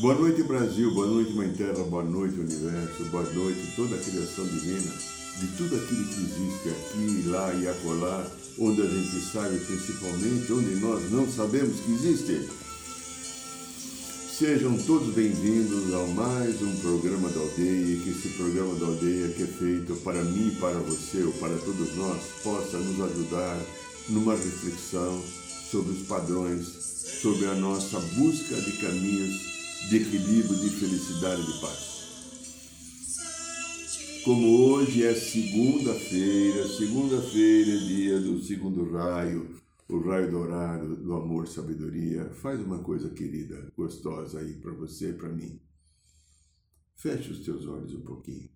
Boa noite, Brasil. Boa noite, Mãe Terra. Boa noite, Universo. Boa noite, toda a criação divina, de tudo aquilo que existe aqui, lá e acolá, onde a gente sabe, principalmente, onde nós não sabemos que existe. Sejam todos bem-vindos a mais um programa da aldeia, que esse programa da aldeia que é feito para mim, para você ou para todos nós, possa nos ajudar numa reflexão sobre os padrões, sobre a nossa busca de caminhos de equilíbrio, de felicidade, de paz. Como hoje é segunda-feira, segunda-feira é dia do segundo raio, o raio dourado do amor, sabedoria, faz uma coisa querida, gostosa aí para você para mim. Feche os teus olhos um pouquinho.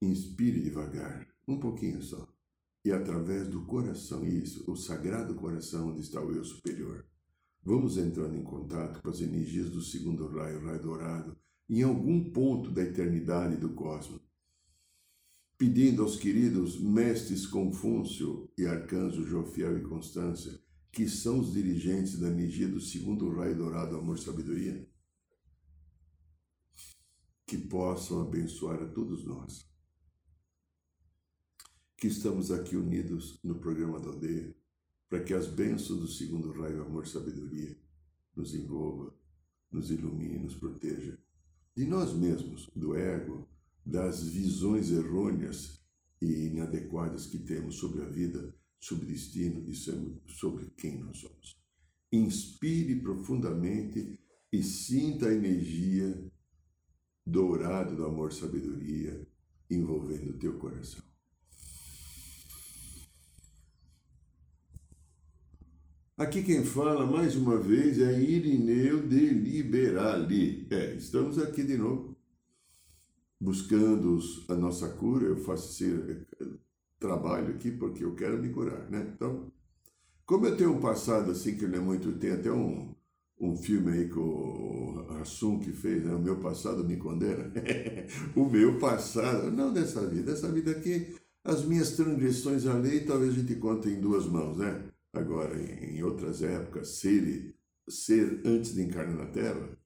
Inspire devagar, um pouquinho só. E através do coração, isso, o sagrado coração onde está o eu superior. Vamos entrando em contato com as energias do segundo raio, raio dourado, em algum ponto da eternidade do cosmos, pedindo aos queridos mestres Confúcio e arcanjo Jofiel e Constância, que são os dirigentes da energia do segundo raio dourado, amor e sabedoria, que possam abençoar a todos nós, que estamos aqui unidos no programa da aldeia, para que as bênçãos do segundo raio, amor e sabedoria, nos envolva, nos ilumine, nos proteja de nós mesmos, do ego, das visões errôneas e inadequadas que temos sobre a vida, sobre o destino e sobre quem nós somos. Inspire profundamente e sinta a energia dourada do amor e sabedoria envolvendo o teu coração. Aqui quem fala mais uma vez é Irineu de Liberali. É, estamos aqui de novo, buscando a nossa cura. Eu faço esse trabalho aqui porque eu quero me curar, né? Então, como eu tenho um passado assim que não é muito, tem até um, um filme aí que o Assum que fez, né? O meu passado me condena. o meu passado, não dessa vida, dessa vida aqui, as minhas transgressões à lei, talvez a gente conte em duas mãos, né? Agora, em outras épocas, ser, ser antes de encarnar na Terra,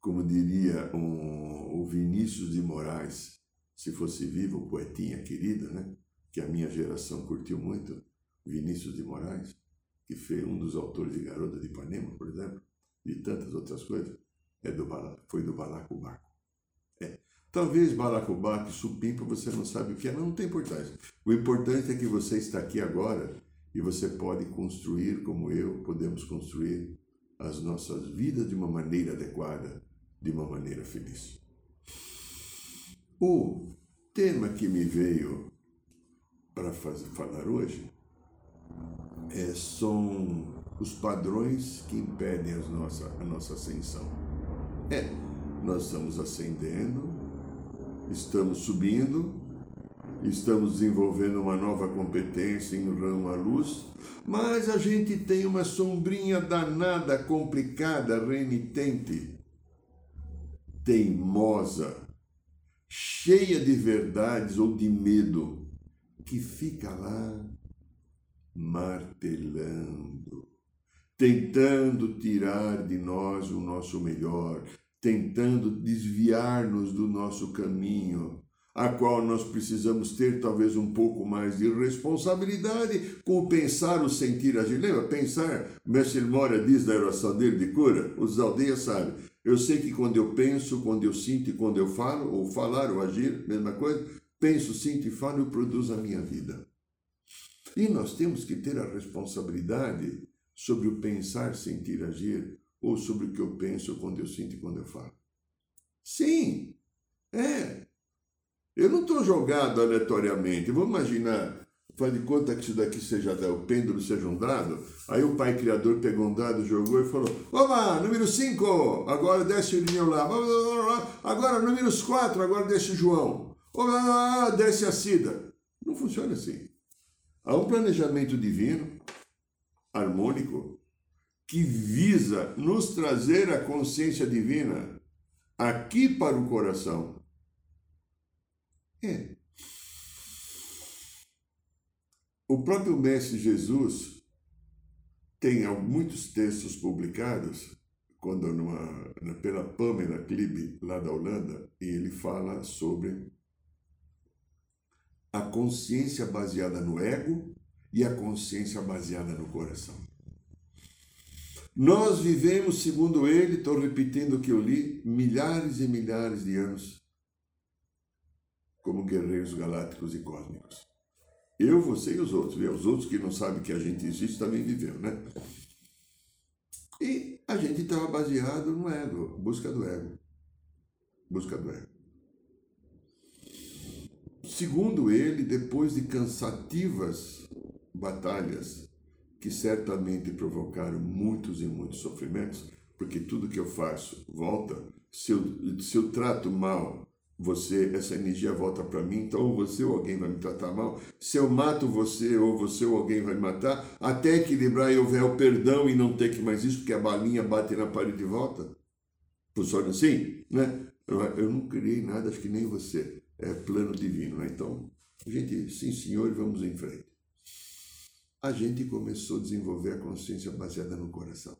como diria um, o Vinícius de Moraes, se fosse vivo, o poetinha querida, né? que a minha geração curtiu muito, Vinícius de Moraes, que foi um dos autores de Garota de Ipanema, por exemplo, e tantas outras coisas, é do, foi do Balacobaco. É. Talvez Balacobaco e Supimpa você não sabe o que é, mas não tem importância. O importante é que você está aqui agora e você pode construir, como eu, podemos construir as nossas vidas de uma maneira adequada, de uma maneira feliz. O tema que me veio para falar hoje é, são os padrões que impedem as nossa, a nossa ascensão. É, nós estamos ascendendo, estamos subindo, estamos desenvolvendo uma nova competência em ramo à luz, mas a gente tem uma sombrinha danada, complicada, renitente, teimosa, cheia de verdades ou de medo, que fica lá martelando, tentando tirar de nós o nosso melhor, tentando desviar-nos do nosso caminho a qual nós precisamos ter talvez um pouco mais de responsabilidade com o pensar, o sentir, agir. Lembra? Pensar, o mestre Moura diz na oração dele de cura, os aldeias sabem. Eu sei que quando eu penso, quando eu sinto e quando eu falo, ou falar ou agir, mesma coisa, penso, sinto e falo, eu produzo a minha vida. E nós temos que ter a responsabilidade sobre o pensar, sentir, agir, ou sobre o que eu penso quando eu sinto e quando eu falo. Sim, é. Eu não estou jogado aleatoriamente. Vamos imaginar, faz de conta que isso daqui seja o pêndulo seja um dado. Aí o pai criador pegou um dado, jogou e falou: Opa, número 5, agora desce o Irineu lá. Agora número 4, agora desce o João. Opa, desce a Cida. Não funciona assim. Há um planejamento divino, harmônico, que visa nos trazer a consciência divina aqui para o coração. É. O próprio Mestre Jesus tem muitos textos publicados, quando numa, pela Pamela Klibe, lá da Holanda, e ele fala sobre a consciência baseada no ego e a consciência baseada no coração. Nós vivemos, segundo ele, estou repetindo o que eu li, milhares e milhares de anos como guerreiros galácticos e cósmicos. Eu, você e os outros. E os outros que não sabem que a gente existe também viveu, né? E a gente estava baseado no ego, busca do ego. Busca do ego. Segundo ele, depois de cansativas batalhas que certamente provocaram muitos e muitos sofrimentos, porque tudo que eu faço volta. Se eu, se eu trato mal você, essa energia volta para mim, então ou você ou alguém vai me tratar mal. Se eu mato você, ou você ou alguém vai me matar, até equilibrar e houver o perdão e não ter que mais isso, porque a balinha bate na parede de volta. Funciona assim, né? Eu, eu não criei nada, acho que nem você. É plano divino, né? Então, gente, sim senhor, vamos em frente. A gente começou a desenvolver a consciência baseada no coração.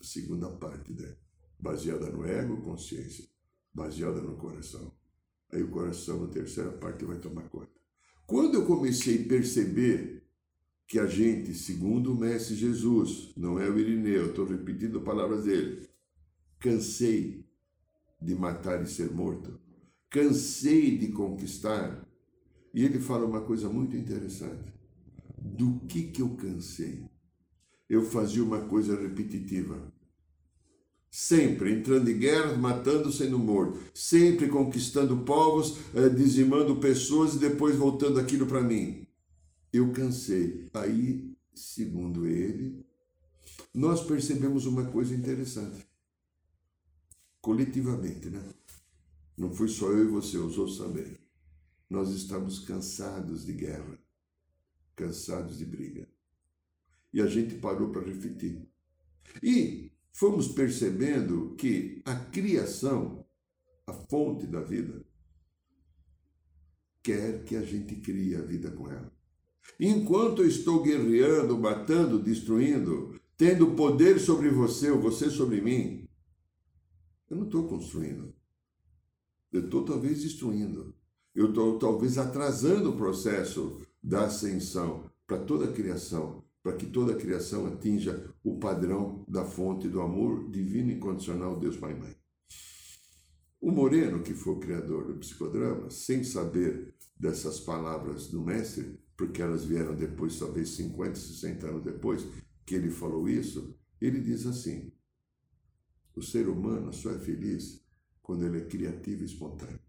A segunda parte, né? Baseada no ego, consciência baseada no coração. Aí o coração, na terceira parte, vai tomar conta. Quando eu comecei a perceber que a gente, segundo o Mestre Jesus, não é o Irineu, estou repetindo palavras dele, cansei de matar e ser morto, cansei de conquistar. E ele fala uma coisa muito interessante. Do que que eu cansei? Eu fazia uma coisa repetitiva sempre entrando em guerra, matando, sendo morto, sempre conquistando povos, eh, dizimando pessoas e depois voltando aquilo para mim. Eu cansei. Aí, segundo ele, nós percebemos uma coisa interessante. Coletivamente, né? Não fui só eu e você, os outros também. Nós estamos cansados de guerra, cansados de briga. E a gente parou para refletir. E fomos percebendo que a criação, a fonte da vida, quer que a gente crie a vida com ela. Enquanto eu estou guerreando, matando, destruindo, tendo poder sobre você ou você sobre mim, eu não estou construindo. Eu estou talvez destruindo. Eu estou talvez atrasando o processo da ascensão para toda a criação para que toda a criação atinja o padrão da fonte do amor divino e incondicional Deus Pai e Mãe. O Moreno, que foi o criador do psicodrama, sem saber dessas palavras do mestre, porque elas vieram depois, talvez 50, 60 anos depois que ele falou isso, ele diz assim: o ser humano só é feliz quando ele é criativo e espontâneo.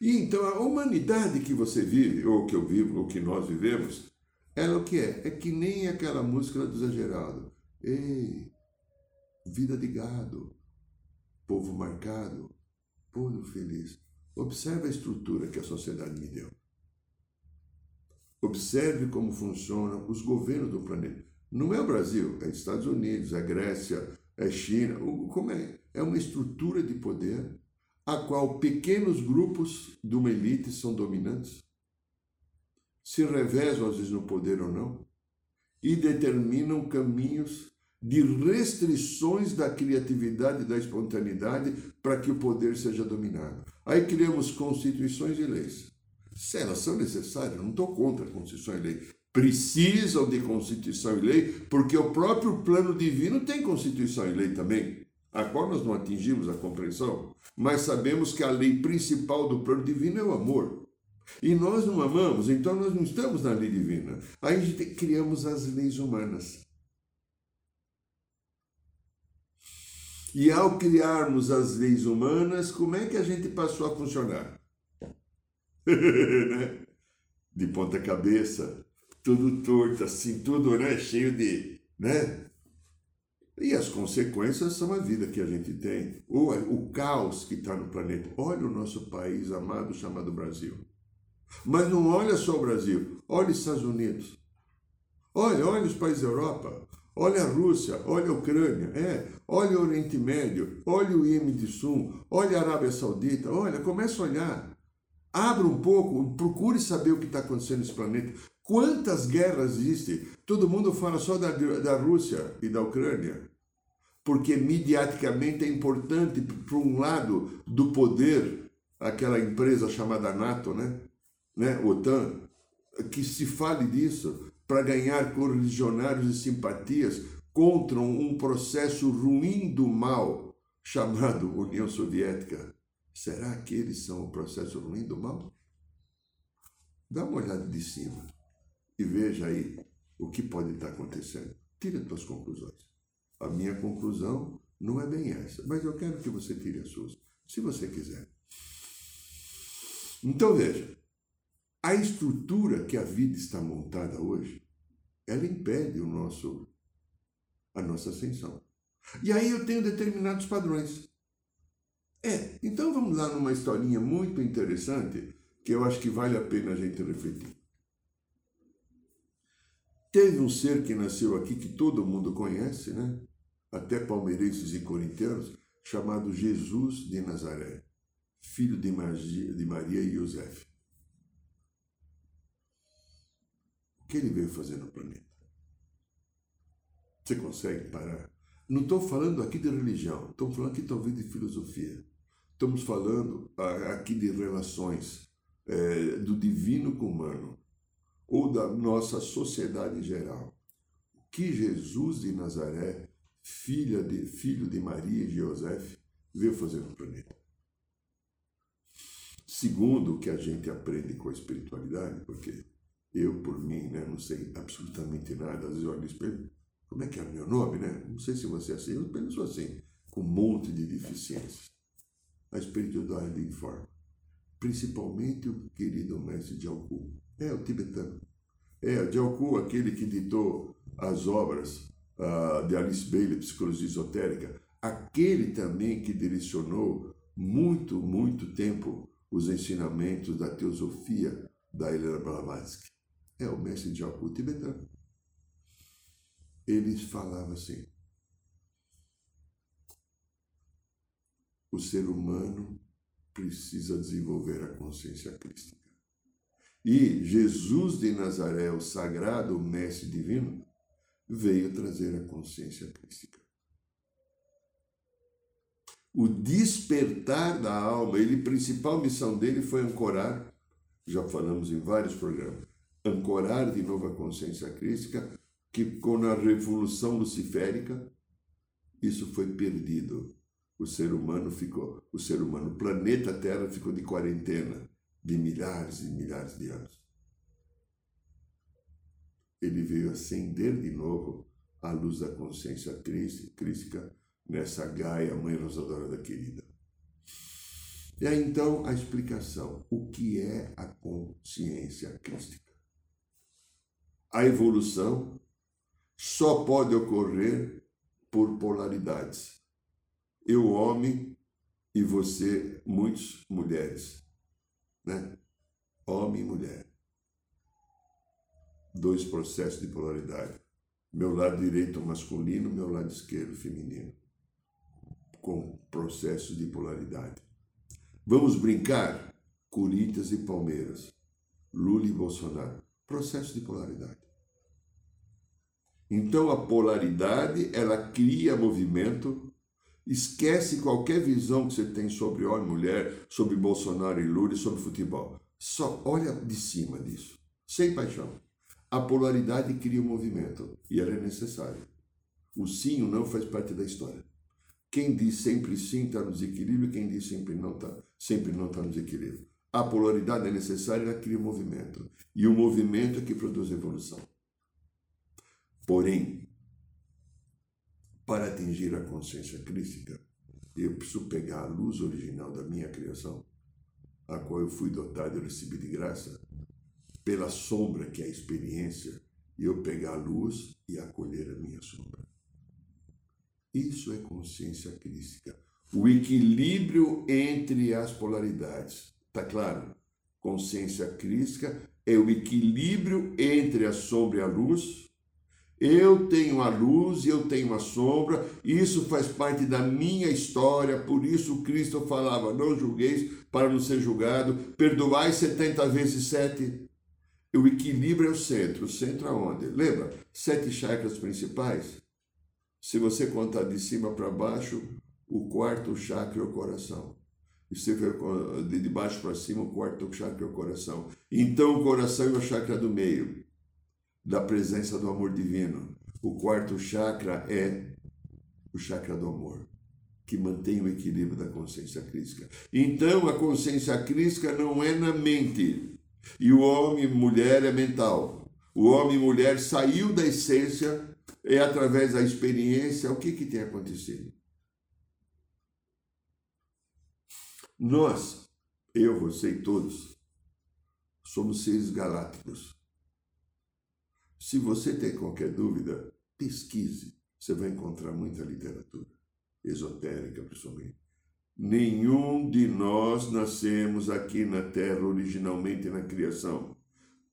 E então a humanidade que você vive, ou que eu vivo, ou que nós vivemos, ela o que é? É que nem aquela música do Zé Geraldo. Ei, vida de gado, povo marcado, povo feliz. Observe a estrutura que a sociedade me deu. Observe como funcionam os governos do planeta. Não é o Brasil, é Estados Unidos, é Grécia, é China. Como é? É uma estrutura de poder a qual pequenos grupos de uma elite são dominantes se revezam às vezes no poder ou não, e determinam caminhos de restrições da criatividade e da espontaneidade para que o poder seja dominado. Aí criamos constituições e leis. Se elas são necessárias, não estou contra a Constituição e lei. Precisam de Constituição e lei, porque o próprio plano divino tem Constituição e lei também, a qual nós não atingimos a compreensão, mas sabemos que a lei principal do plano divino é o amor. E nós não amamos, então nós não estamos na lei divina. Aí a gente criamos as leis humanas. E ao criarmos as leis humanas, como é que a gente passou a funcionar? né? de ponta cabeça, tudo torto, assim, tudo né, cheio de. Né? E as consequências são a vida que a gente tem, ou o caos que está no planeta. Olha o nosso país amado chamado Brasil. Mas não olha só o Brasil, olha os Estados Unidos. Olha, olha os países da Europa. Olha a Rússia, olha a Ucrânia, é, olha o Oriente Médio, olha o Iêmen de Sul, olha a Arábia Saudita, olha, começa a olhar. Abra um pouco, procure saber o que está acontecendo nesse planeta. Quantas guerras existem? Todo mundo fala só da, da Rússia e da Ucrânia, porque mediaticamente é importante para um lado do poder, aquela empresa chamada NATO, né? Né? OTAN, que se fale disso para ganhar correligionários e simpatias contra um processo ruim do mal chamado União Soviética. Será que eles são o processo ruim do mal? Dá uma olhada de cima e veja aí o que pode estar acontecendo. Tire as suas conclusões. A minha conclusão não é bem essa, mas eu quero que você tire as suas, se você quiser. Então veja, a estrutura que a vida está montada hoje, ela impede o nosso, a nossa ascensão. E aí eu tenho determinados padrões. É, então vamos lá numa historinha muito interessante que eu acho que vale a pena a gente refletir. Teve um ser que nasceu aqui que todo mundo conhece, né? Até palmeirenses e corintianos, chamado Jesus de Nazaré, filho de Maria e José. Que ele veio fazer no planeta? Você consegue parar? Não estou falando aqui de religião, estou falando aqui talvez de filosofia. Estamos falando aqui de relações é, do divino com o humano, ou da nossa sociedade em geral. O que Jesus de Nazaré, filha de, filho de Maria e de José, veio fazer no planeta? Segundo o que a gente aprende com a espiritualidade, porque eu, por mim, né, não sei absolutamente nada. Às vezes eu espelho, como é que é o meu nome, né? Não sei se você é assim, eu penso assim, com um monte de deficiências. A espiritualidade informa. Principalmente o querido mestre de Alcu. É, o tibetano. É, de Alcu, aquele que ditou as obras uh, de Alice Bailey, Psicologia Esotérica. Aquele também que direcionou muito, muito tempo os ensinamentos da teosofia da Helena Blavatsky é o mestre de Alcu tibetano. Ele falava assim: o ser humano precisa desenvolver a consciência crística. E Jesus de Nazaré, o sagrado mestre divino, veio trazer a consciência crística. O despertar da alma, ele, a principal missão dele foi ancorar, já falamos em vários programas, ancorar de novo a consciência crística, que com a revolução luciférica isso foi perdido. O ser humano ficou, o ser humano, o planeta Terra ficou de quarentena de milhares e milhares de anos. Ele veio acender de novo a luz da consciência crística nessa Gaia, Mãe Rosadora da Querida. E aí então a explicação: o que é a consciência crística? A evolução só pode ocorrer por polaridades. Eu, homem, e você, muitas mulheres. Né? Homem e mulher. Dois processos de polaridade. Meu lado direito masculino, meu lado esquerdo feminino. Com processo de polaridade. Vamos brincar? Corinthians e Palmeiras. Lula e Bolsonaro processo de polaridade. Então a polaridade, ela cria movimento, esquece qualquer visão que você tem sobre homem e mulher, sobre Bolsonaro e Lula sobre futebol. Só olha de cima disso, sem paixão. A polaridade cria um movimento e ela é necessária. O sim ou não faz parte da história. Quem diz sempre sim está no desequilíbrio, quem diz sempre não está sempre não está no desequilíbrio. A polaridade é necessária, ela cria movimento. E o movimento é que produz evolução. Porém, para atingir a consciência crística, eu preciso pegar a luz original da minha criação, a qual eu fui dotado e recebi de graça, pela sombra que é a experiência, e eu pegar a luz e acolher a minha sombra. Isso é consciência crística. O equilíbrio entre as polaridades. Tá claro? Consciência crística é o equilíbrio entre a sombra e a luz. Eu tenho a luz e eu tenho a sombra, isso faz parte da minha história, por isso Cristo falava: não julgueis para não ser julgado, perdoai 70 vezes 7. O equilíbrio é o centro. O centro aonde? Lembra? Sete chakras principais? Se você contar de cima para baixo, o quarto chakra é o coração. E for de baixo para cima, o quarto chakra é o coração. Então o coração é o chakra do meio, da presença do amor divino. O quarto chakra é o chakra do amor, que mantém o equilíbrio da consciência crística. Então a consciência crística não é na mente. E o homem e mulher é mental. O homem e mulher saiu da essência é através da experiência. O que, que tem acontecido? Nós, eu, você e todos, somos seres galácticos. Se você tem qualquer dúvida, pesquise. Você vai encontrar muita literatura, esotérica principalmente. Nenhum de nós nascemos aqui na Terra originalmente na criação.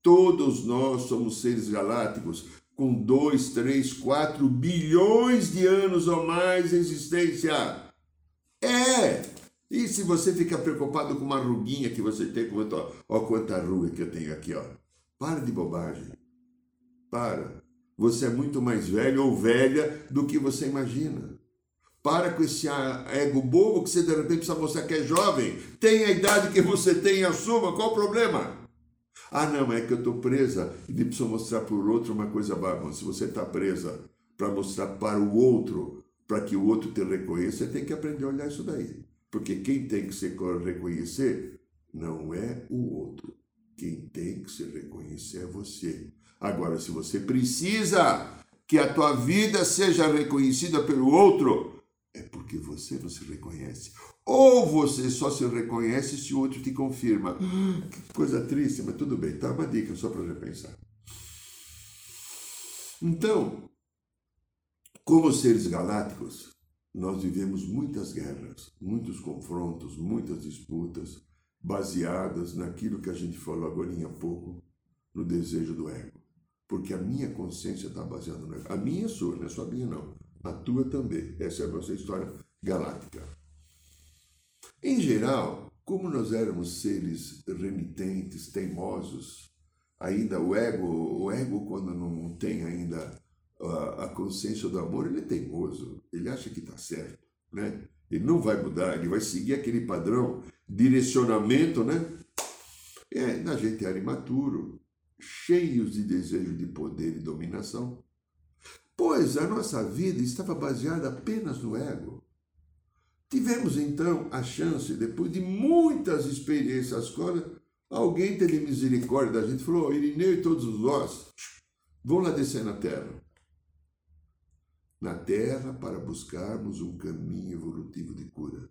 Todos nós somos seres galácticos com 2, 3, 4 bilhões de anos ou mais de existência. E se você fica preocupado com uma ruguinha que você tem, como ó, ó quanta ruga que eu tenho aqui, ó. Para de bobagem. Para. Você é muito mais velho ou velha do que você imagina. Para com esse ego bobo que você de repente precisa mostrar que é jovem. Tem a idade que você tem e assuma. Qual o problema? Ah, não, é que eu estou presa e preciso mostrar para o outro uma coisa bárbara. Se você está presa para mostrar para o outro, para que o outro te reconheça, você tem que aprender a olhar isso daí. Porque quem tem que se reconhecer não é o outro. Quem tem que se reconhecer é você. Agora, se você precisa que a tua vida seja reconhecida pelo outro, é porque você não se reconhece. Ou você só se reconhece se o outro te confirma. Que coisa triste, mas tudo bem, tá uma dica só para repensar. Então, como seres galácticos, nós vivemos muitas guerras, muitos confrontos, muitas disputas, baseadas naquilo que a gente falou agora há pouco, no desejo do ego. Porque a minha consciência está baseada no ego. A minha é sua, não é só minha, não. A tua também. Essa é a nossa história galáctica. Em geral, como nós éramos seres renitentes, teimosos, ainda o ego, o ego quando não tem ainda a, consciência do amor, ele é teimoso, ele acha que está certo, né? Ele não vai mudar, ele vai seguir aquele padrão, direcionamento, né? É, a gente era imaturo, cheios de desejo de poder e dominação, pois a nossa vida estava baseada apenas no ego. Tivemos então a chance, depois de muitas experiências fora, alguém teve misericórdia da gente, falou: Irineu e todos nós, vão lá descer na terra. Na terra para buscarmos um caminho evolutivo de cura.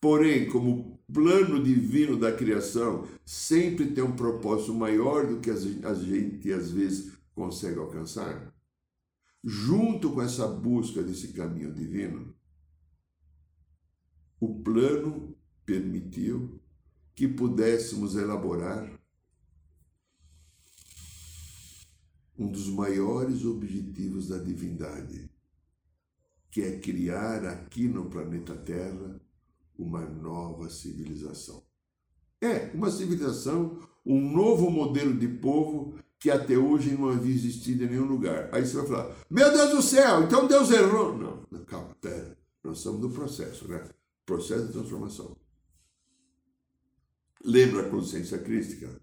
Porém, como plano divino da criação sempre tem um propósito maior do que a gente às vezes consegue alcançar, junto com essa busca desse caminho divino, o plano permitiu que pudéssemos elaborar um dos maiores objetivos da divindade, que é criar aqui no planeta Terra uma nova civilização. É, uma civilização, um novo modelo de povo que até hoje não havia existido em nenhum lugar. Aí você vai falar: Meu Deus do céu, então Deus errou. Não, calma, pera, nós estamos no processo, né? Processo de transformação. Lembra a consciência crística?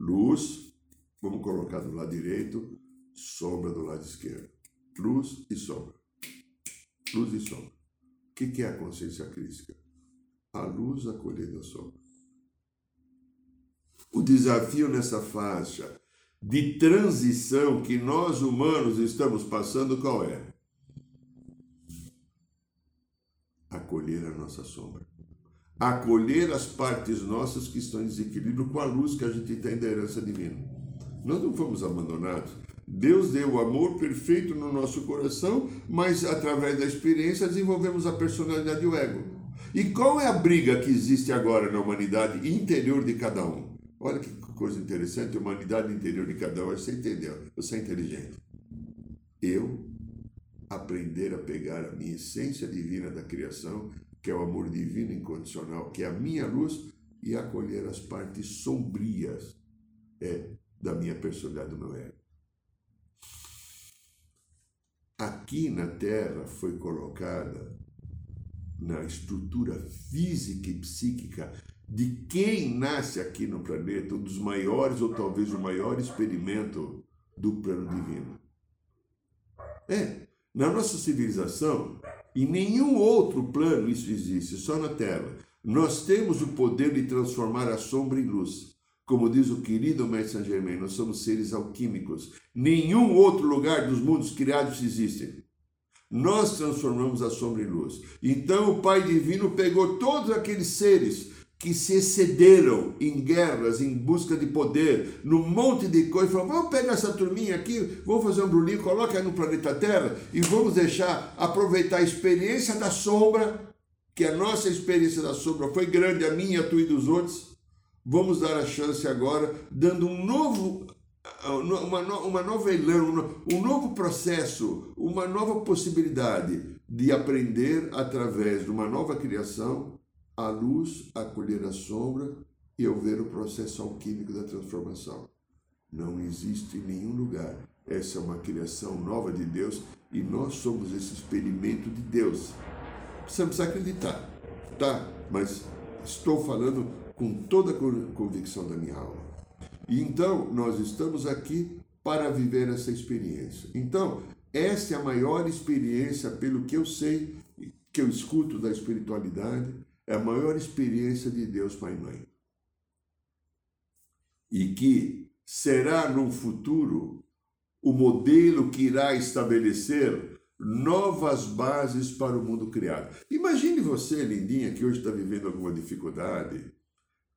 Luz, vamos colocar do lado direito, sombra do lado esquerdo. Luz e sombra. Luz e sombra. O que é a consciência crística? A luz acolhendo a sombra. O desafio nessa faixa de transição que nós humanos estamos passando, qual é? acolher a nossa sombra. Acolher as partes nossas que estão em desequilíbrio com a luz que a gente tem da herança divina. Nós não fomos abandonados. Deus deu o amor perfeito no nosso coração, mas através da experiência desenvolvemos a personalidade e o ego. E qual é a briga que existe agora na humanidade interior de cada um? Olha que coisa interessante, a humanidade interior de cada um, você entendeu, você é inteligente. Eu aprender a pegar a minha essência divina da criação, que é o amor divino incondicional, que é a minha luz, e acolher as partes sombrias é, da minha personalidade, do meu ego. Aqui na Terra foi colocada na estrutura física e psíquica de quem nasce aqui no planeta, um dos maiores ou talvez o maior experimento do plano divino. É, na nossa civilização, em nenhum outro plano isso existe, só na Terra. Nós temos o poder de transformar a sombra em luz. Como diz o querido Mestre Saint Germain, nós somos seres alquímicos. Nenhum outro lugar dos mundos criados existe. Nós transformamos a sombra em luz. Então o Pai Divino pegou todos aqueles seres que se excederam em guerras, em busca de poder, num monte de coisa, falou, vamos pegar essa turminha aqui, vamos fazer um brulinho, coloca no planeta Terra e vamos deixar aproveitar a experiência da sombra, que a nossa experiência da sombra foi grande, a minha, a tua e dos outros, vamos dar a chance agora, dando um novo, uma, uma nova elan, um novo processo, uma nova possibilidade de aprender através de uma nova criação a luz, acolher a sombra e eu ver o processo alquímico da transformação. Não existe em nenhum lugar. Essa é uma criação nova de Deus e nós somos esse experimento de Deus. Precisamos acreditar, tá? Mas estou falando com toda a convicção da minha alma. E então, nós estamos aqui para viver essa experiência. Então, essa é a maior experiência, pelo que eu sei, que eu escuto da espiritualidade, é a maior experiência de Deus Pai e Mãe. E que será no futuro o modelo que irá estabelecer novas bases para o mundo criado. Imagine você, lindinha, que hoje está vivendo alguma dificuldade,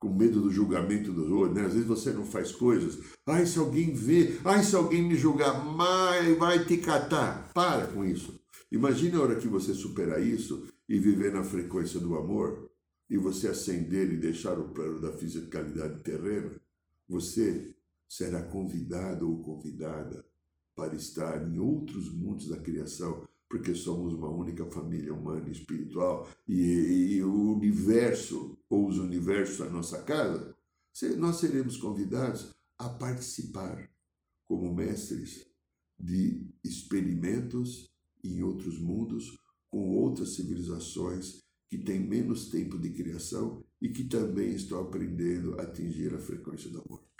com medo do julgamento dos outros, né? Às vezes você não faz coisas. Ai, se alguém vê, ai, se alguém me julgar, vai, vai te catar. Para com isso. Imagine a hora que você superar isso e viver na frequência do amor, e você ascender e deixar o plano da fisicalidade terrena, você será convidado ou convidada para estar em outros mundos da criação, porque somos uma única família humana e espiritual e, e o universo, ou os universos, a nossa casa, nós seremos convidados a participar como mestres de experimentos em outros mundos com outras civilizações que têm menos tempo de criação e que também estão aprendendo a atingir a frequência do amor.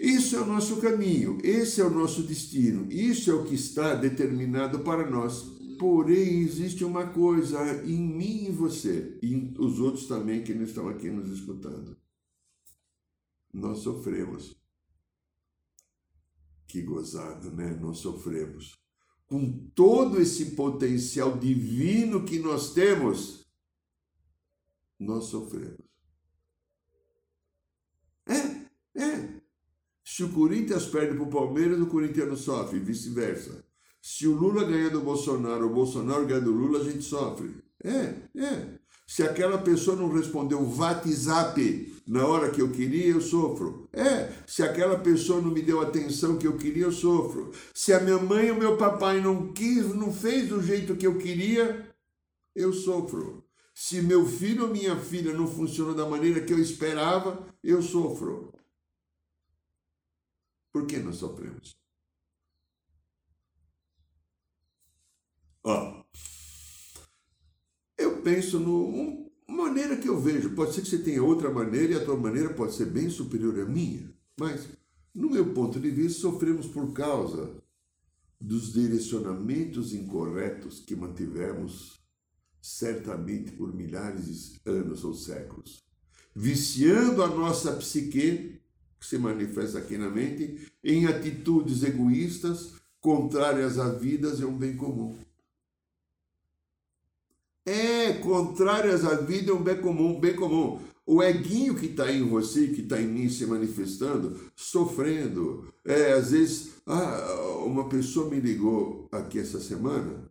Isso é o nosso caminho, esse é o nosso destino, isso é o que está determinado para nós. Porém, existe uma coisa em mim e você, e os outros também que não estão aqui nos escutando. Nós sofremos. Que gozado, né? Nós sofremos. Com todo esse potencial divino que nós temos, nós sofremos. É, é. Se o Corinthians perde para o Palmeiras, o corintiano sofre, vice-versa. Se o Lula ganha do Bolsonaro, o Bolsonaro ganha do Lula, a gente sofre. É, é. Se aquela pessoa não respondeu o WhatsApp na hora que eu queria, eu sofro. É, se aquela pessoa não me deu a atenção que eu queria, eu sofro. Se a minha mãe e o meu papai não quis, não fez do jeito que eu queria, eu sofro. Se meu filho ou minha filha não funcionou da maneira que eu esperava, eu sofro. Por que nós sofremos? Ó, eu penso numa maneira que eu vejo. Pode ser que você tenha outra maneira e a tua maneira pode ser bem superior à minha. Mas, no meu ponto de vista, sofremos por causa dos direcionamentos incorretos que mantivemos certamente por milhares de anos ou séculos, viciando a nossa psique que se manifesta aqui na mente, em atitudes egoístas, contrárias à vida e ao bem comum. É, contrárias à vida e ao bem comum, bem comum. o eguinho que está em você, que está em mim se manifestando, sofrendo. É, às vezes, ah, uma pessoa me ligou aqui essa semana,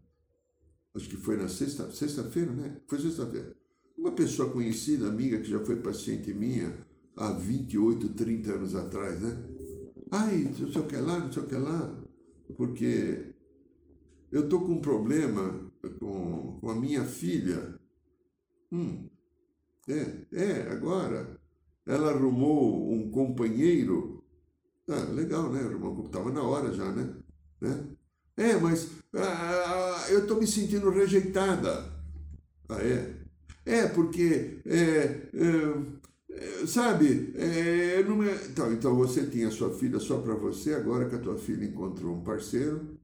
acho que foi na sexta, sexta-feira, né? Foi sexta-feira. Uma pessoa conhecida, amiga, que já foi paciente minha há 28, 30 anos atrás, né? Ai, não sei o que lá, não sei o que lá, porque eu estou com um problema com, com a minha filha. Hum, é, é, agora. Ela arrumou um companheiro. Ah, legal, né? Estava na hora já, né? né? É, mas ah, eu estou me sentindo rejeitada. Ah, é? É, porque, é, é, sabe, é. Então, então você tinha sua filha só para você, agora que a tua filha encontrou um parceiro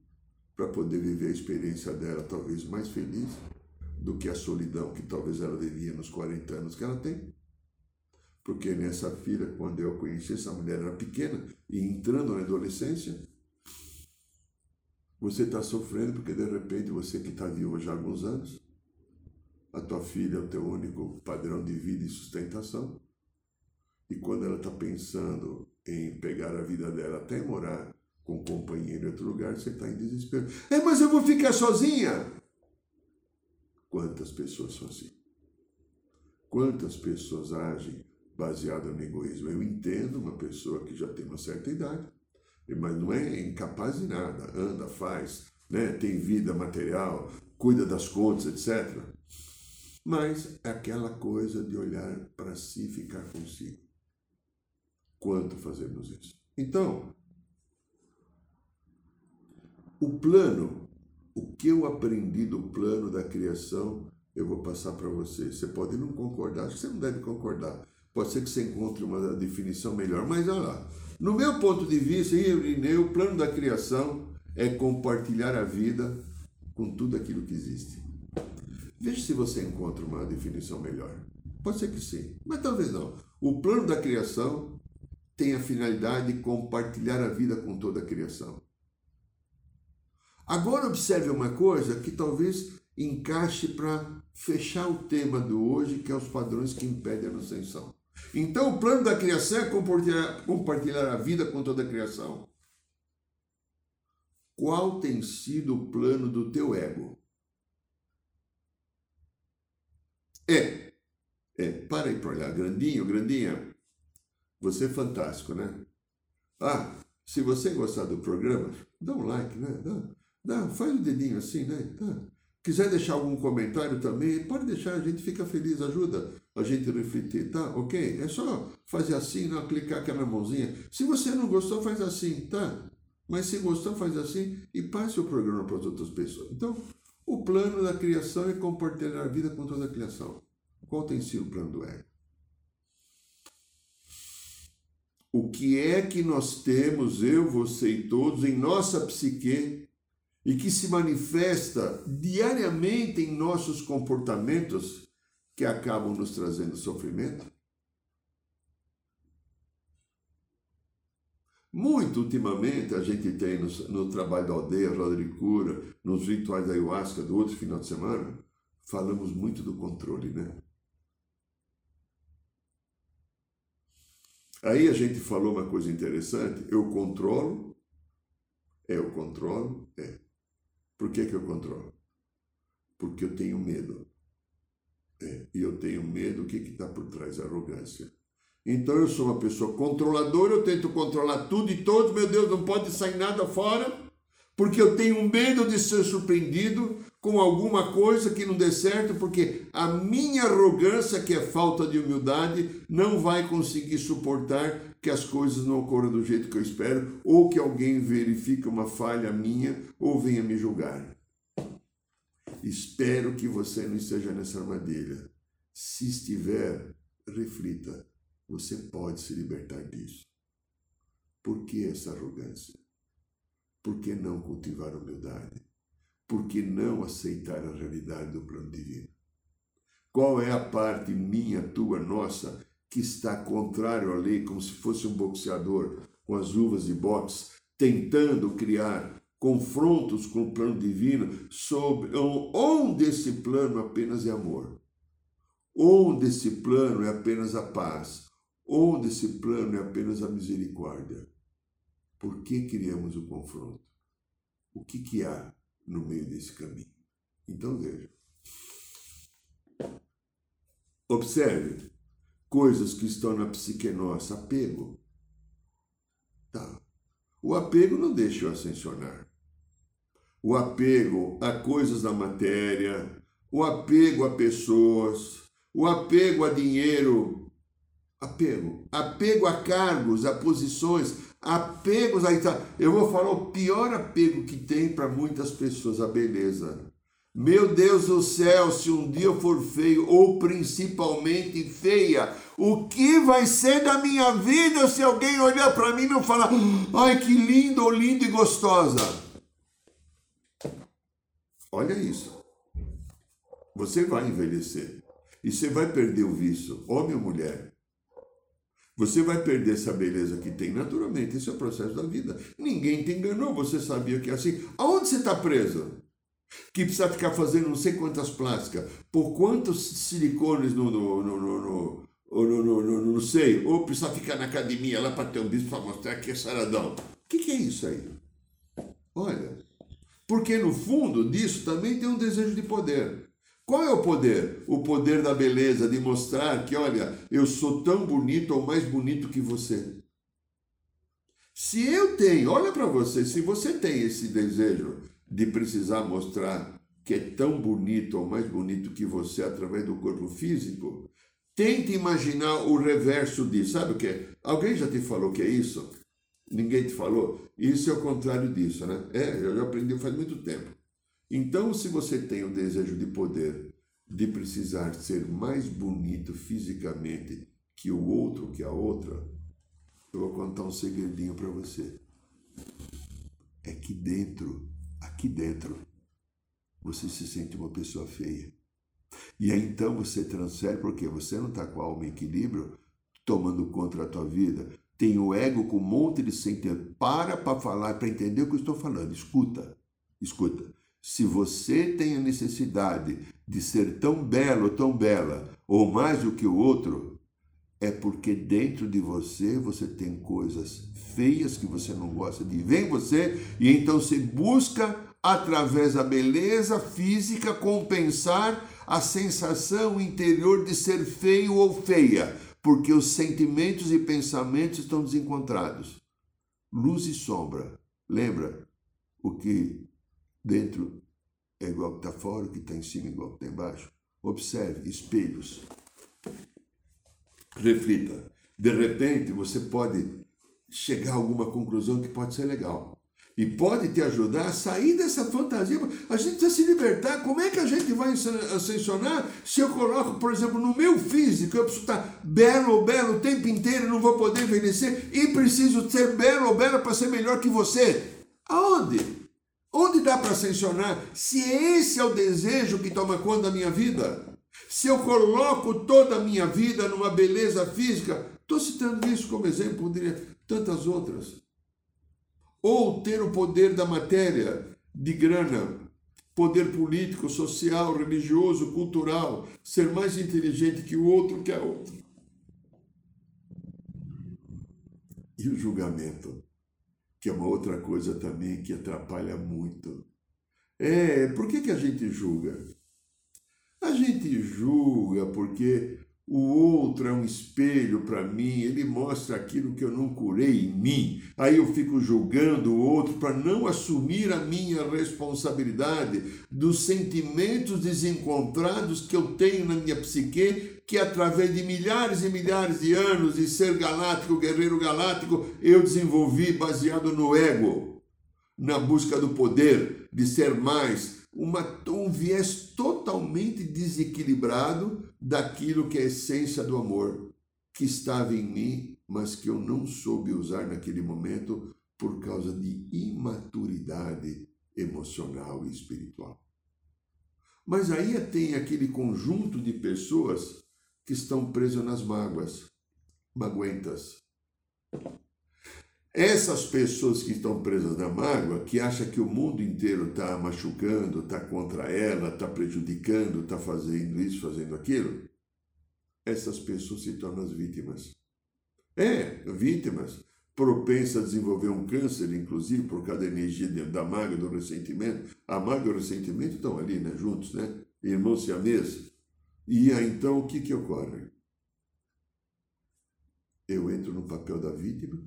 para poder viver a experiência dela talvez mais feliz do que a solidão que talvez ela devia nos 40 anos que ela tem. Porque nessa filha, quando eu conheci, essa mulher era pequena e entrando na adolescência, você está sofrendo porque de repente você que está vivo já há alguns anos, a tua filha é o teu único padrão de vida e sustentação. E quando ela está pensando em pegar a vida dela até morar com um companheiro em outro lugar, você está em desespero. É, mas eu vou ficar sozinha. Quantas pessoas são assim? Quantas pessoas agem baseado no egoísmo? Eu entendo uma pessoa que já tem uma certa idade, mas não é incapaz de nada, anda, faz, né? tem vida material, cuida das contas, etc. Mas é aquela coisa de olhar para si e ficar consigo. Quanto fazemos isso? Então, o plano, o que eu aprendi do plano da criação, eu vou passar para você. Você pode não concordar, acho que você não deve concordar. Pode ser que você encontre uma definição melhor, mas olha lá. No meu ponto de vista, Irineu, o plano da criação é compartilhar a vida com tudo aquilo que existe. Veja se você encontra uma definição melhor. Pode ser que sim, mas talvez não. O plano da criação tem a finalidade de compartilhar a vida com toda a criação. Agora observe uma coisa que talvez encaixe para fechar o tema do hoje, que é os padrões que impedem a ascensão. Então, o plano da criação é compartilhar, compartilhar a vida com toda a criação. Qual tem sido o plano do teu ego? É, é, para aí para olhar. Grandinho, grandinha, você é fantástico, né? Ah, se você gostar do programa, dá um like, né? Dá, Dá, faz o dedinho assim, né? Tá. Quiser deixar algum comentário também, pode deixar, a gente fica feliz, ajuda a gente a refletir, tá? Ok? É só fazer assim, não clicar aquela mãozinha. Se você não gostou, faz assim, tá? Mas se gostou, faz assim e passe o programa para as outras pessoas. Então, o plano da criação é compartilhar a vida com toda a criação. Qual tem sido o plano do ego? O que é que nós temos, eu, você e todos, em nossa psique e que se manifesta diariamente em nossos comportamentos que acabam nos trazendo sofrimento? Muito ultimamente a gente tem no, no trabalho da aldeia, roda de cura, nos rituais da ayahuasca do outro final de semana, falamos muito do controle, né? Aí a gente falou uma coisa interessante, eu controlo, é, eu controlo, é. Por que, que eu controlo? Porque eu tenho medo. É, e eu tenho medo, o que está por trás? Arrogância. Então eu sou uma pessoa controladora, eu tento controlar tudo e todos, meu Deus, não pode sair nada fora, porque eu tenho medo de ser surpreendido com alguma coisa que não dê certo, porque a minha arrogância, que é falta de humildade, não vai conseguir suportar que as coisas não ocorram do jeito que eu espero, ou que alguém verifique uma falha minha ou venha me julgar. Espero que você não esteja nessa armadilha. Se estiver, reflita. Você pode se libertar disso. Por que essa arrogância? Por que não cultivar humildade? Por que não aceitar a realidade do plano divino? Qual é a parte minha, tua, nossa, que está contrário à lei, como se fosse um boxeador com as luvas de boxe, tentando criar confrontos com o plano divino, sobre onde esse plano apenas é amor. Onde esse plano é apenas a paz, onde esse plano é apenas a misericórdia. Por que criamos o confronto? O que, que há no meio desse caminho? Então veja. Observe coisas que estão na psique nossa. Apego. Tá. O apego não deixa eu ascensionar. O apego a coisas da matéria, o apego a pessoas, o apego a dinheiro, apego, apego a cargos, a posições, apegos a eu vou falar o pior apego que tem para muitas pessoas, a beleza. Meu Deus do céu, se um dia eu for feio ou principalmente feia, o que vai ser da minha vida se alguém olhar para mim e não falar, ai que lindo ou linda e gostosa? Olha isso. Você vai envelhecer e você vai perder o vício, homem ou mulher. Você vai perder essa beleza que tem naturalmente, esse é o processo da vida. Ninguém te enganou, você sabia que é assim. Aonde você está preso? que precisa ficar fazendo não sei quantas plásticas, por quantos silicones no, no, no, no, no, no, no, no seio, ou precisa ficar na academia lá para ter um bispo para mostrar que é saradão. O que, que é isso aí? Olha, porque no fundo disso também tem um desejo de poder. Qual é o poder? O poder da beleza, de mostrar que, olha, eu sou tão bonito ou mais bonito que você. Se eu tenho, olha para você, se você tem esse desejo de precisar mostrar que é tão bonito ou mais bonito que você através do corpo físico, tente imaginar o reverso disso. Sabe o que é? Alguém já te falou que é isso? Ninguém te falou? Isso é o contrário disso, né? É, eu já aprendi faz muito tempo. Então, se você tem o desejo de poder, de precisar ser mais bonito fisicamente que o outro, que a outra, eu vou contar um segredinho para você. É que dentro aqui dentro você se sente uma pessoa feia. E aí então você transfere, porque você não está com a alma em equilíbrio, tomando conta da tua vida. Tem o ego com um monte de sentimento. Para para falar, para entender o que eu estou falando. Escuta, escuta. Se você tem a necessidade de ser tão belo, tão bela, ou mais do que o outro, é porque dentro de você você tem coisas feias que você não gosta de ver em você, e então você busca, através da beleza física, compensar a sensação interior de ser feio ou feia, porque os sentimentos e pensamentos estão desencontrados. Luz e sombra. Lembra? O que dentro é igual que está fora, o que está em cima é igual que está embaixo. Observe, espelhos. Reflita. De repente, você pode chegar a alguma conclusão que pode ser legal. E pode te ajudar a sair dessa fantasia. A gente precisa se libertar. Como é que a gente vai ascensionar se eu coloco, por exemplo, no meu físico, eu preciso estar belo ou belo o tempo inteiro, não vou poder envelhecer e preciso ser belo ou para ser melhor que você? Aonde? Onde dá para ascensionar se esse é o desejo que toma conta da minha vida? Se eu coloco toda a minha vida numa beleza física, estou citando isso como exemplo, poderia tantas outras. Ou ter o poder da matéria, de grana, poder político, social, religioso, cultural, ser mais inteligente que o outro que a outra. E o julgamento, que é uma outra coisa também que atrapalha muito. É, por que, que a gente julga? A gente julga porque o outro é um espelho para mim, ele mostra aquilo que eu não curei em mim. Aí eu fico julgando o outro para não assumir a minha responsabilidade dos sentimentos desencontrados que eu tenho na minha psique, que através de milhares e milhares de anos de ser galáctico, guerreiro galáctico, eu desenvolvi baseado no ego, na busca do poder, de ser mais, uma, um viés totalmente desequilibrado daquilo que é a essência do amor que estava em mim, mas que eu não soube usar naquele momento por causa de imaturidade emocional e espiritual. Mas aí tem aquele conjunto de pessoas que estão presas nas mágoas, maguentas, essas pessoas que estão presas na mágoa, que acham que o mundo inteiro está machucando, está contra ela, está prejudicando, está fazendo isso, fazendo aquilo, essas pessoas se tornam as vítimas. É, vítimas propensas a desenvolver um câncer, inclusive por causa da energia da mágoa do ressentimento. A mágoa e o ressentimento estão ali, né, juntos, né? Irmãos siameses. E aí, então, o que, que ocorre? Eu entro no papel da vítima,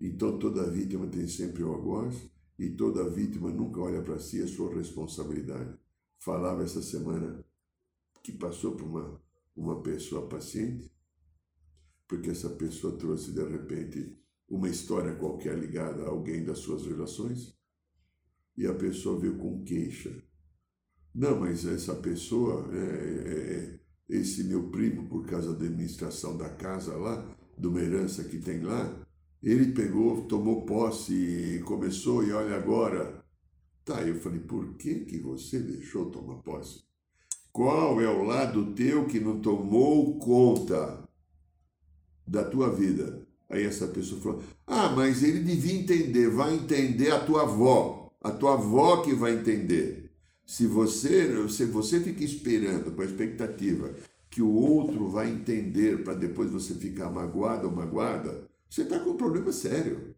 então toda vítima tem sempre o algoz, e toda vítima nunca olha para si a sua responsabilidade. Falava essa semana que passou por uma, uma pessoa paciente, porque essa pessoa trouxe de repente uma história qualquer ligada a alguém das suas relações, e a pessoa veio com queixa. Não, mas essa pessoa, é, é, é esse meu primo, por causa da administração da casa lá, de uma herança que tem lá, ele pegou, tomou posse e começou, e olha agora. Tá, eu falei, por que, que você deixou tomar posse? Qual é o lado teu que não tomou conta da tua vida? Aí essa pessoa falou, ah, mas ele devia entender, vai entender a tua avó, a tua avó que vai entender. Se você, se você fica esperando com a expectativa que o outro vai entender para depois você ficar magoado ou magoada, você está com um problema sério.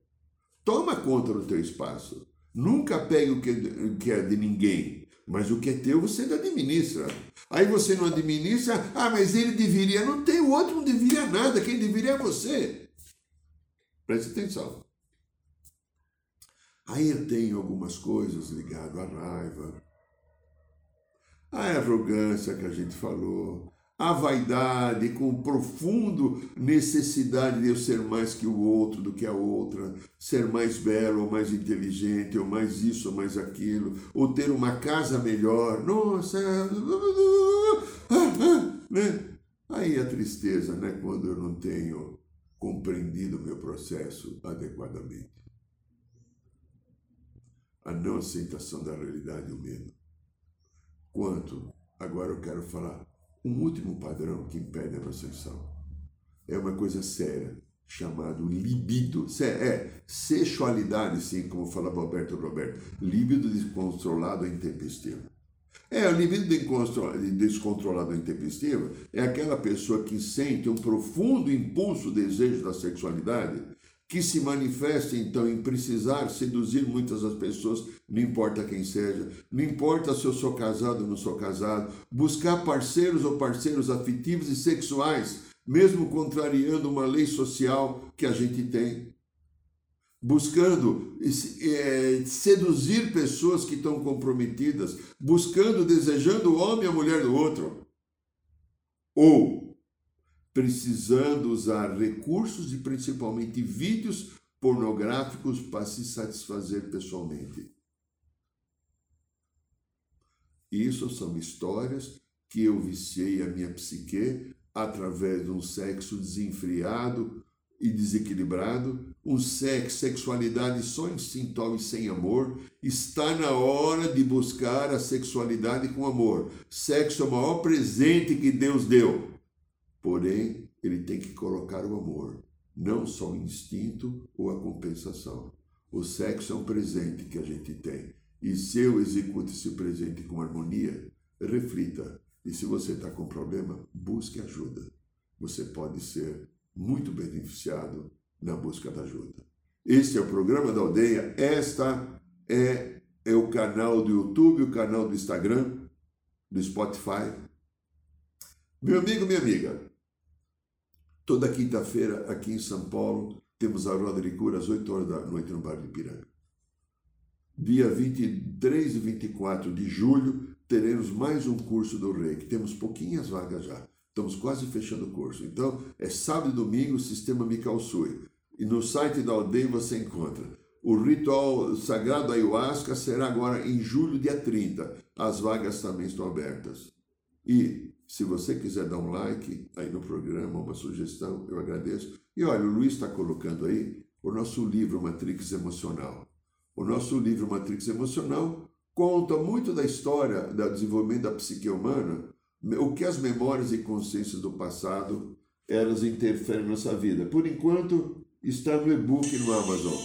Toma conta do teu espaço. Nunca pegue o que é de ninguém, mas o que é teu você administra. Aí você não administra, ah, mas ele deveria. Não tem, o outro não deveria nada, quem deveria é você. Preste atenção. Aí eu tenho algumas coisas ligadas à raiva, à arrogância que a gente falou, a vaidade, com profundo necessidade de eu ser mais que o outro, do que a outra, ser mais belo, ou mais inteligente, ou mais isso, ou mais aquilo, ou ter uma casa melhor. Nossa, né? Aí a tristeza, né, quando eu não tenho compreendido o meu processo adequadamente. A não aceitação da realidade medo. Quanto, agora eu quero falar um último padrão que impede a ascensão é uma coisa séria, chamado libido. É, sexualidade, sim, como falava Alberto Roberto. Libido descontrolado e intempestivo. É, o libido descontrolado e intempestivo é aquela pessoa que sente um profundo impulso, desejo da sexualidade que se manifesta então em precisar seduzir muitas das pessoas, não importa quem seja, não importa se eu sou casado ou não sou casado, buscar parceiros ou parceiros afetivos e sexuais, mesmo contrariando uma lei social que a gente tem. Buscando é, seduzir pessoas que estão comprometidas, buscando, desejando o homem e a mulher do outro. Ou precisando usar recursos e principalmente vídeos pornográficos para se satisfazer pessoalmente. Isso são histórias que eu viciei a minha psique através de um sexo desenfreado e desequilibrado, um sexo, sexualidade só instintual e sem amor. Está na hora de buscar a sexualidade com amor. Sexo é o maior presente que Deus deu. Porém, ele tem que colocar o amor, não só o instinto ou a compensação. O sexo é um presente que a gente tem. E se eu executo esse presente com harmonia, reflita. E se você está com problema, busque ajuda. Você pode ser muito beneficiado na busca da ajuda. Este é o programa da aldeia. Esta é, é o canal do YouTube, o canal do Instagram, do Spotify. Meu amigo, minha amiga, Toda quinta-feira, aqui em São Paulo, temos a roda de cura às 8 horas da noite no bairro de Piranga. Dia 23 e 24 de julho, teremos mais um curso do Reiki. Temos pouquinhas vagas já. Estamos quase fechando o curso. Então, é sábado e domingo, Sistema Sui. E no site da aldeia você encontra. O ritual sagrado ayahuasca será agora em julho, dia 30. As vagas também estão abertas. E se você quiser dar um like aí no programa, uma sugestão, eu agradeço. E olha, o Luiz está colocando aí o nosso livro Matrix Emocional. O nosso livro Matrix Emocional conta muito da história do desenvolvimento da psique humana, o que as memórias e consciências do passado elas interferem na nossa vida. Por enquanto, está no e-book no Amazon.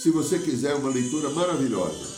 Se você quiser uma leitura maravilhosa,